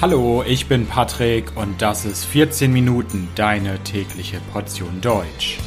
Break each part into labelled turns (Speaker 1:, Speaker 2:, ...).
Speaker 1: Hallo, ich bin Patrick und das ist 14 Minuten deine tägliche Portion Deutsch.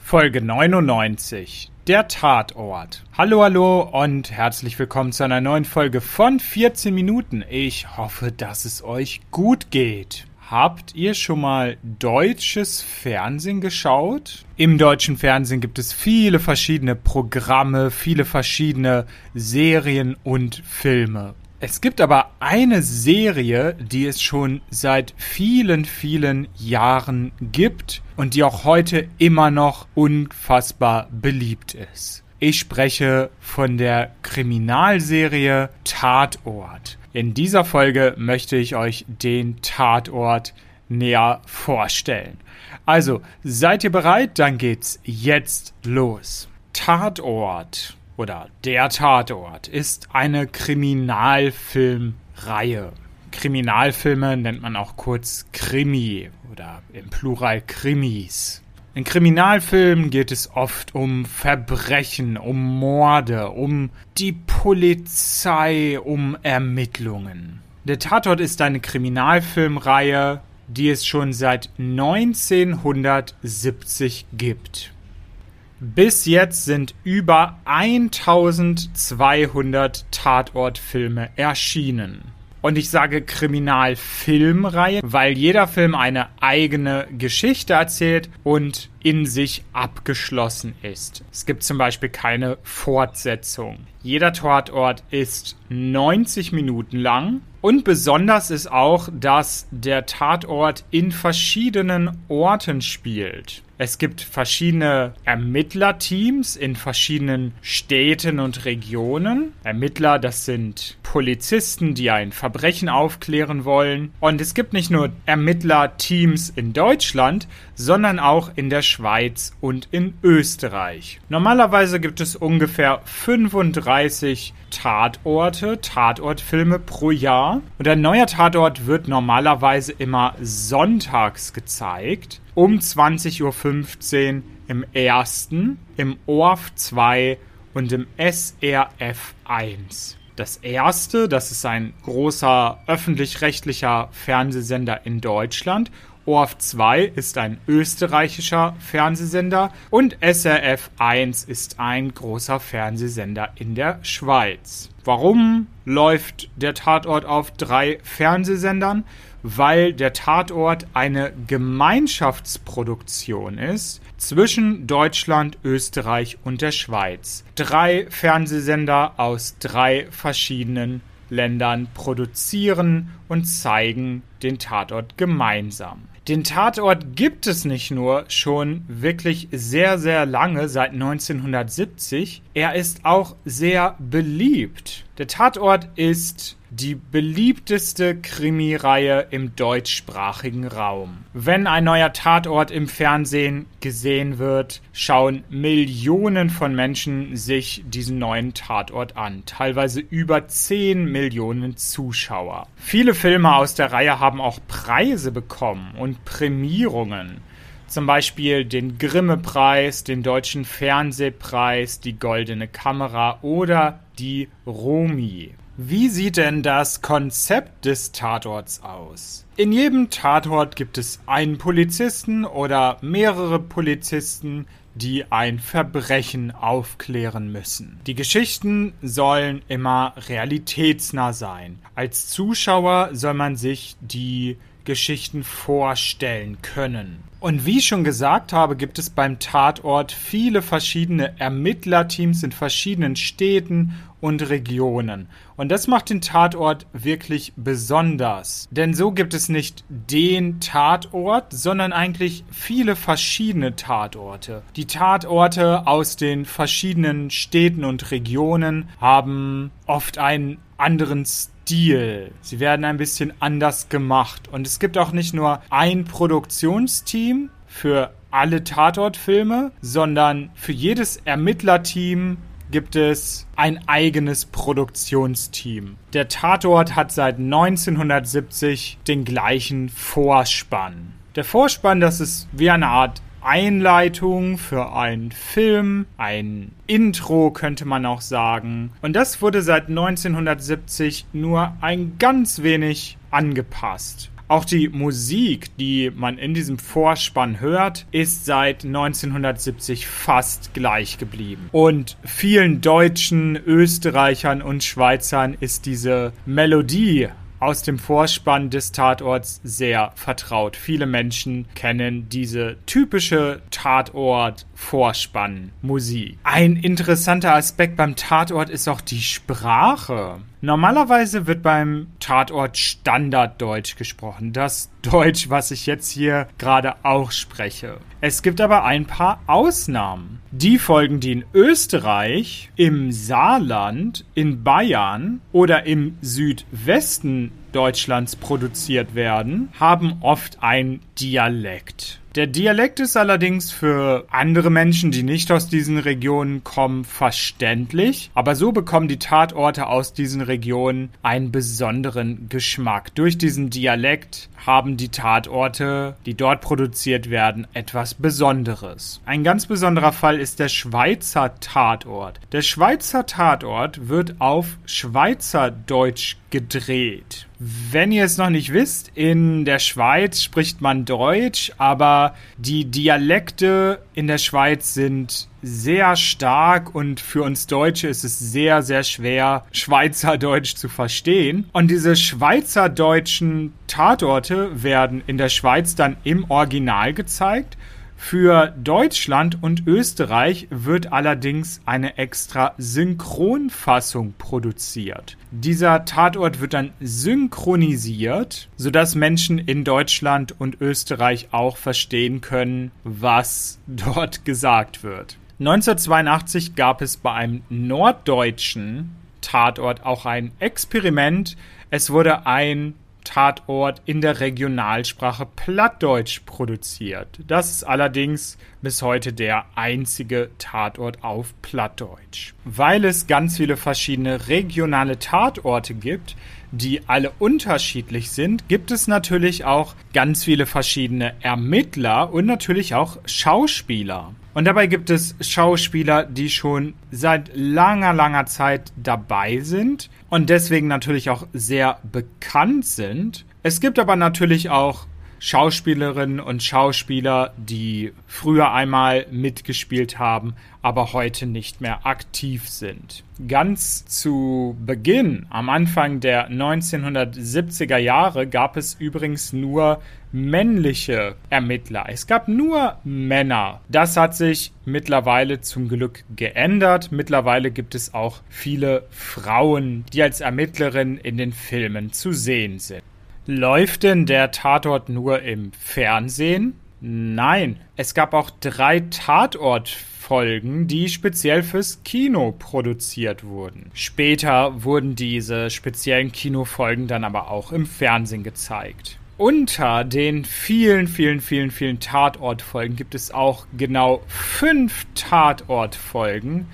Speaker 1: Folge 99. Der Tatort. Hallo, hallo und herzlich willkommen zu einer neuen Folge von 14 Minuten. Ich hoffe, dass es euch gut geht. Habt ihr schon mal deutsches Fernsehen geschaut? Im deutschen Fernsehen gibt es viele verschiedene Programme, viele verschiedene Serien und Filme. Es gibt aber eine Serie, die es schon seit vielen, vielen Jahren gibt und die auch heute immer noch unfassbar beliebt ist. Ich spreche von der Kriminalserie Tatort. In dieser Folge möchte ich euch den Tatort näher vorstellen. Also, seid ihr bereit? Dann geht's jetzt los. Tatort oder Der Tatort ist eine Kriminalfilmreihe. Kriminalfilme nennt man auch kurz Krimi oder im Plural Krimis. In Kriminalfilmen geht es oft um Verbrechen, um Morde, um die Polizei, um Ermittlungen. Der Tatort ist eine Kriminalfilmreihe, die es schon seit 1970 gibt. Bis jetzt sind über 1200 Tatortfilme erschienen. Und ich sage Kriminalfilmreihe, weil jeder Film eine eigene Geschichte erzählt und in sich abgeschlossen ist. Es gibt zum Beispiel keine Fortsetzung. Jeder Tatort ist 90 Minuten lang und besonders ist auch, dass der Tatort in verschiedenen Orten spielt. Es gibt verschiedene Ermittlerteams in verschiedenen Städten und Regionen. Ermittler, das sind Polizisten, die ein Verbrechen aufklären wollen. Und es gibt nicht nur Ermittlerteams in Deutschland, sondern auch in der Schweiz und in Österreich. Normalerweise gibt es ungefähr 35 Tatorte, Tatortfilme pro Jahr. Und ein neuer Tatort wird normalerweise immer sonntags gezeigt um 20.15 Uhr im ersten, im ORF 2 und im SRF 1. Das erste, das ist ein großer öffentlich-rechtlicher Fernsehsender in Deutschland. ORF 2 ist ein österreichischer Fernsehsender und SRF 1 ist ein großer Fernsehsender in der Schweiz. Warum läuft der Tatort auf drei Fernsehsendern? weil der Tatort eine Gemeinschaftsproduktion ist zwischen Deutschland, Österreich und der Schweiz. Drei Fernsehsender aus drei verschiedenen Ländern produzieren und zeigen den Tatort gemeinsam. Den Tatort gibt es nicht nur schon wirklich sehr, sehr lange, seit 1970. Er ist auch sehr beliebt. Der Tatort ist die beliebteste Krimireihe im deutschsprachigen Raum. Wenn ein neuer Tatort im Fernsehen gesehen wird, schauen Millionen von Menschen sich diesen neuen Tatort an. Teilweise über 10 Millionen Zuschauer. Viele Filme aus der Reihe haben auch Preise bekommen und Prämierungen zum Beispiel den Grimme-Preis, den Deutschen Fernsehpreis, die Goldene Kamera oder die Romi. Wie sieht denn das Konzept des Tatorts aus? In jedem Tatort gibt es einen Polizisten oder mehrere Polizisten, die ein Verbrechen aufklären müssen. Die Geschichten sollen immer realitätsnah sein. Als Zuschauer soll man sich die Geschichten vorstellen können. Und wie ich schon gesagt habe, gibt es beim Tatort viele verschiedene Ermittlerteams in verschiedenen Städten und Regionen. Und das macht den Tatort wirklich besonders. Denn so gibt es nicht den Tatort, sondern eigentlich viele verschiedene Tatorte. Die Tatorte aus den verschiedenen Städten und Regionen haben oft einen anderen Stil Stil. Sie werden ein bisschen anders gemacht. Und es gibt auch nicht nur ein Produktionsteam für alle Tatortfilme, sondern für jedes Ermittlerteam gibt es ein eigenes Produktionsteam. Der Tatort hat seit 1970 den gleichen Vorspann. Der Vorspann, das ist wie eine Art Einleitung für einen Film, ein Intro könnte man auch sagen. Und das wurde seit 1970 nur ein ganz wenig angepasst. Auch die Musik, die man in diesem Vorspann hört, ist seit 1970 fast gleich geblieben. Und vielen Deutschen, Österreichern und Schweizern ist diese Melodie aus dem Vorspann des Tatorts sehr vertraut. Viele Menschen kennen diese typische Tatort-Vorspann-Musik. Ein interessanter Aspekt beim Tatort ist auch die Sprache. Normalerweise wird beim Tatort Standarddeutsch gesprochen. Das Deutsch, was ich jetzt hier gerade auch spreche. Es gibt aber ein paar Ausnahmen. Die Folgen, die in Österreich, im Saarland, in Bayern oder im Südwesten Deutschlands produziert werden, haben oft ein Dialekt. Der Dialekt ist allerdings für andere Menschen, die nicht aus diesen Regionen kommen, verständlich. Aber so bekommen die Tatorte aus diesen Regionen einen besonderen Geschmack. Durch diesen Dialekt haben die Tatorte, die dort produziert werden, etwas Besonderes. Ein ganz besonderer Fall ist der Schweizer Tatort. Der Schweizer Tatort wird auf Schweizerdeutsch gedreht. Wenn ihr es noch nicht wisst, in der Schweiz spricht man Deutsch, aber die Dialekte in der Schweiz sind sehr stark und für uns Deutsche ist es sehr, sehr schwer, Schweizerdeutsch zu verstehen. Und diese schweizerdeutschen Tatorte werden in der Schweiz dann im Original gezeigt für Deutschland und Österreich wird allerdings eine extra Synchronfassung produziert. Dieser Tatort wird dann synchronisiert, sodass Menschen in Deutschland und Österreich auch verstehen können, was dort gesagt wird. 1982 gab es bei einem norddeutschen Tatort auch ein Experiment. Es wurde ein Tatort in der Regionalsprache Plattdeutsch produziert. Das ist allerdings bis heute der einzige Tatort auf Plattdeutsch. Weil es ganz viele verschiedene regionale Tatorte gibt, die alle unterschiedlich sind, gibt es natürlich auch ganz viele verschiedene Ermittler und natürlich auch Schauspieler. Und dabei gibt es Schauspieler, die schon seit langer, langer Zeit dabei sind und deswegen natürlich auch sehr bekannt sind. Es gibt aber natürlich auch Schauspielerinnen und Schauspieler, die früher einmal mitgespielt haben, aber heute nicht mehr aktiv sind. Ganz zu Beginn, am Anfang der 1970er Jahre, gab es übrigens nur männliche Ermittler. Es gab nur Männer. Das hat sich mittlerweile zum Glück geändert. Mittlerweile gibt es auch viele Frauen, die als Ermittlerin in den Filmen zu sehen sind. Läuft denn der Tatort nur im Fernsehen? Nein, es gab auch drei Tatortfolgen, die speziell fürs Kino produziert wurden. Später wurden diese speziellen Kinofolgen dann aber auch im Fernsehen gezeigt. Unter den vielen, vielen, vielen, vielen Tatortfolgen gibt es auch genau fünf Tatortfolgen,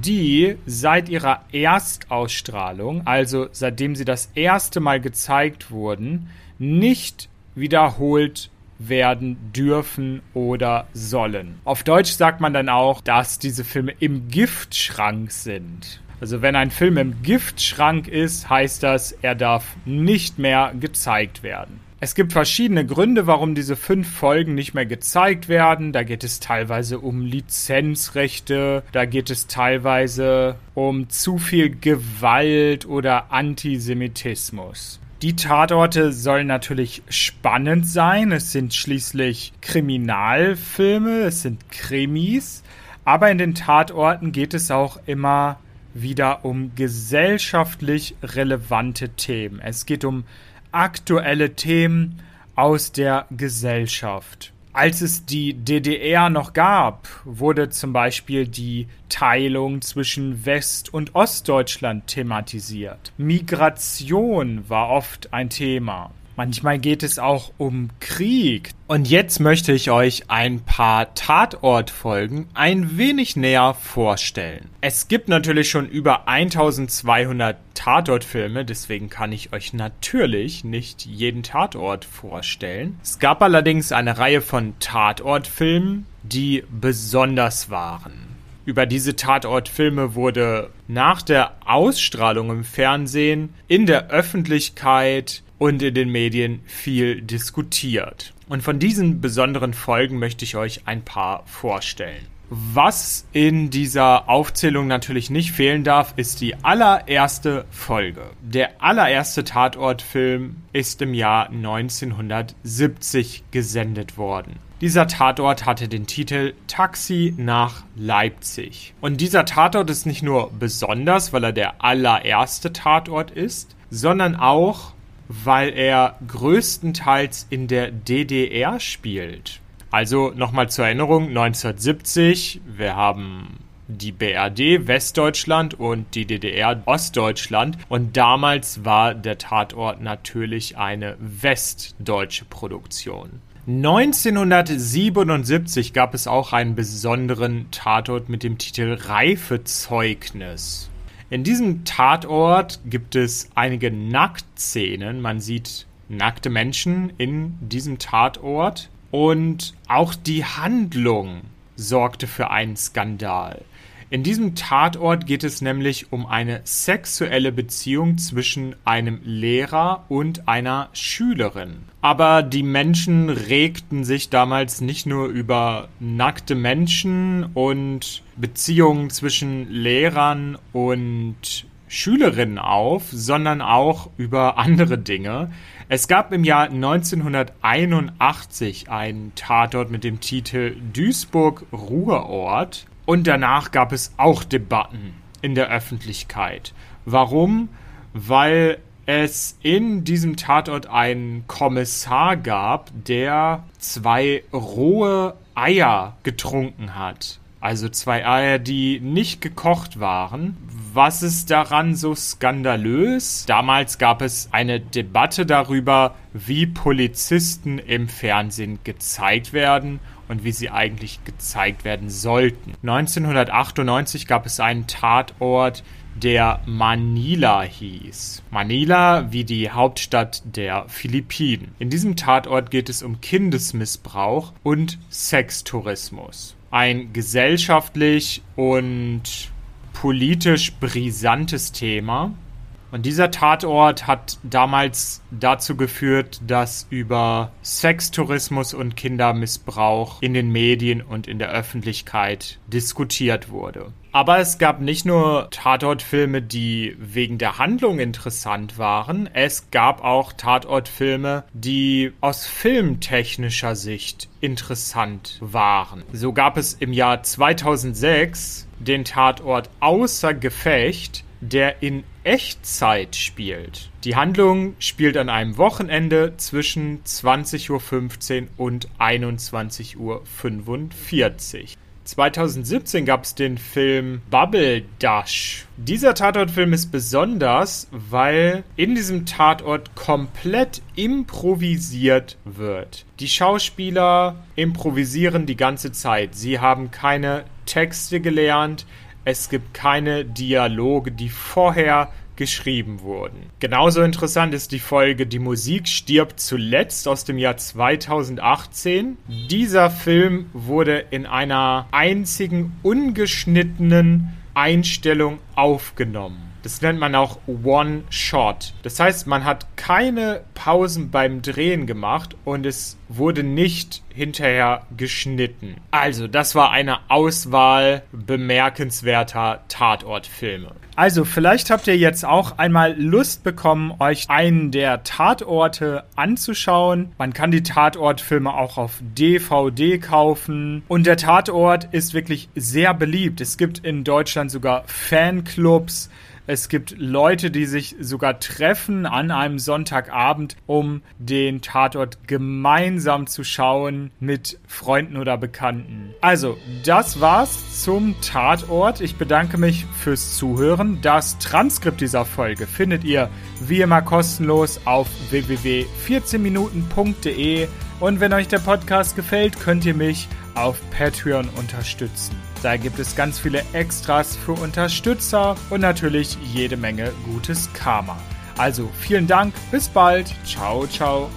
Speaker 1: die seit ihrer Erstausstrahlung, also seitdem sie das erste Mal gezeigt wurden, nicht wiederholt werden dürfen oder sollen. Auf Deutsch sagt man dann auch, dass diese Filme im Giftschrank sind. Also wenn ein Film im Giftschrank ist, heißt das, er darf nicht mehr gezeigt werden. Es gibt verschiedene Gründe, warum diese fünf Folgen nicht mehr gezeigt werden. Da geht es teilweise um Lizenzrechte, da geht es teilweise um zu viel Gewalt oder Antisemitismus. Die Tatorte sollen natürlich spannend sein. Es sind schließlich Kriminalfilme, es sind Krimis. Aber in den Tatorten geht es auch immer wieder um gesellschaftlich relevante Themen. Es geht um aktuelle Themen aus der Gesellschaft. Als es die DDR noch gab, wurde zum Beispiel die Teilung zwischen West- und Ostdeutschland thematisiert. Migration war oft ein Thema. Manchmal geht es auch um Krieg. Und jetzt möchte ich euch ein paar Tatortfolgen ein wenig näher vorstellen. Es gibt natürlich schon über 1200 Tatortfilme, deswegen kann ich euch natürlich nicht jeden Tatort vorstellen. Es gab allerdings eine Reihe von Tatortfilmen, die besonders waren. Über diese Tatortfilme wurde nach der Ausstrahlung im Fernsehen, in der Öffentlichkeit und in den Medien viel diskutiert. Und von diesen besonderen Folgen möchte ich euch ein paar vorstellen. Was in dieser Aufzählung natürlich nicht fehlen darf, ist die allererste Folge. Der allererste Tatortfilm ist im Jahr 1970 gesendet worden. Dieser Tatort hatte den Titel Taxi nach Leipzig. Und dieser Tatort ist nicht nur besonders, weil er der allererste Tatort ist, sondern auch, weil er größtenteils in der DDR spielt. Also nochmal zur Erinnerung, 1970, wir haben die BRD Westdeutschland und die DDR Ostdeutschland. Und damals war der Tatort natürlich eine westdeutsche Produktion. 1977 gab es auch einen besonderen Tatort mit dem Titel Reifezeugnis. In diesem Tatort gibt es einige Nacktszenen. Man sieht nackte Menschen in diesem Tatort. Und auch die Handlung sorgte für einen Skandal. In diesem Tatort geht es nämlich um eine sexuelle Beziehung zwischen einem Lehrer und einer Schülerin. Aber die Menschen regten sich damals nicht nur über nackte Menschen und Beziehungen zwischen Lehrern und Schülerinnen auf, sondern auch über andere Dinge. Es gab im Jahr 1981 einen Tatort mit dem Titel Duisburg Ruhrort und danach gab es auch Debatten in der Öffentlichkeit. Warum? Weil es in diesem Tatort einen Kommissar gab, der zwei rohe Eier getrunken hat. Also zwei Eier, die nicht gekocht waren. Was ist daran so skandalös? Damals gab es eine Debatte darüber, wie Polizisten im Fernsehen gezeigt werden und wie sie eigentlich gezeigt werden sollten. 1998 gab es einen Tatort, der Manila hieß. Manila wie die Hauptstadt der Philippinen. In diesem Tatort geht es um Kindesmissbrauch und Sextourismus ein gesellschaftlich und politisch brisantes Thema. Und dieser Tatort hat damals dazu geführt, dass über Sextourismus und Kindermissbrauch in den Medien und in der Öffentlichkeit diskutiert wurde. Aber es gab nicht nur Tatortfilme, die wegen der Handlung interessant waren, es gab auch Tatortfilme, die aus filmtechnischer Sicht interessant waren. So gab es im Jahr 2006 den Tatort Außer Gefecht, der in Echtzeit spielt. Die Handlung spielt an einem Wochenende zwischen 20.15 Uhr und 21.45 Uhr. 2017 gab es den Film Bubble Dash. Dieser Tatortfilm ist besonders, weil in diesem Tatort komplett improvisiert wird. Die Schauspieler improvisieren die ganze Zeit. Sie haben keine Texte gelernt. Es gibt keine Dialoge, die vorher geschrieben wurden. Genauso interessant ist die Folge Die Musik stirbt zuletzt aus dem Jahr 2018. Dieser Film wurde in einer einzigen ungeschnittenen Einstellung aufgenommen. Das nennt man auch One-Shot. Das heißt, man hat keine Pausen beim Drehen gemacht und es wurde nicht hinterher geschnitten. Also, das war eine Auswahl bemerkenswerter Tatortfilme. Also, vielleicht habt ihr jetzt auch einmal Lust bekommen, euch einen der Tatorte anzuschauen. Man kann die Tatortfilme auch auf DVD kaufen. Und der Tatort ist wirklich sehr beliebt. Es gibt in Deutschland sogar Fanclubs Es gibt Leute, die sich sogar treffen an einem Sonntagabend, um den Tatort gemeinsam zu schauen mit Freunden oder Bekannten. Also, das war's zum Tatort. Ich bedanke mich fürs Zuhören. Das Transkript dieser Folge findet ihr wie immer kostenlos auf www.14minuten.de und wenn euch der Podcast gefällt, könnt ihr mich auf Patreon unterstützen. Da gibt es ganz viele Extras für Unterstützer und natürlich jede Menge gutes Karma. Also vielen Dank, bis bald, ciao, ciao.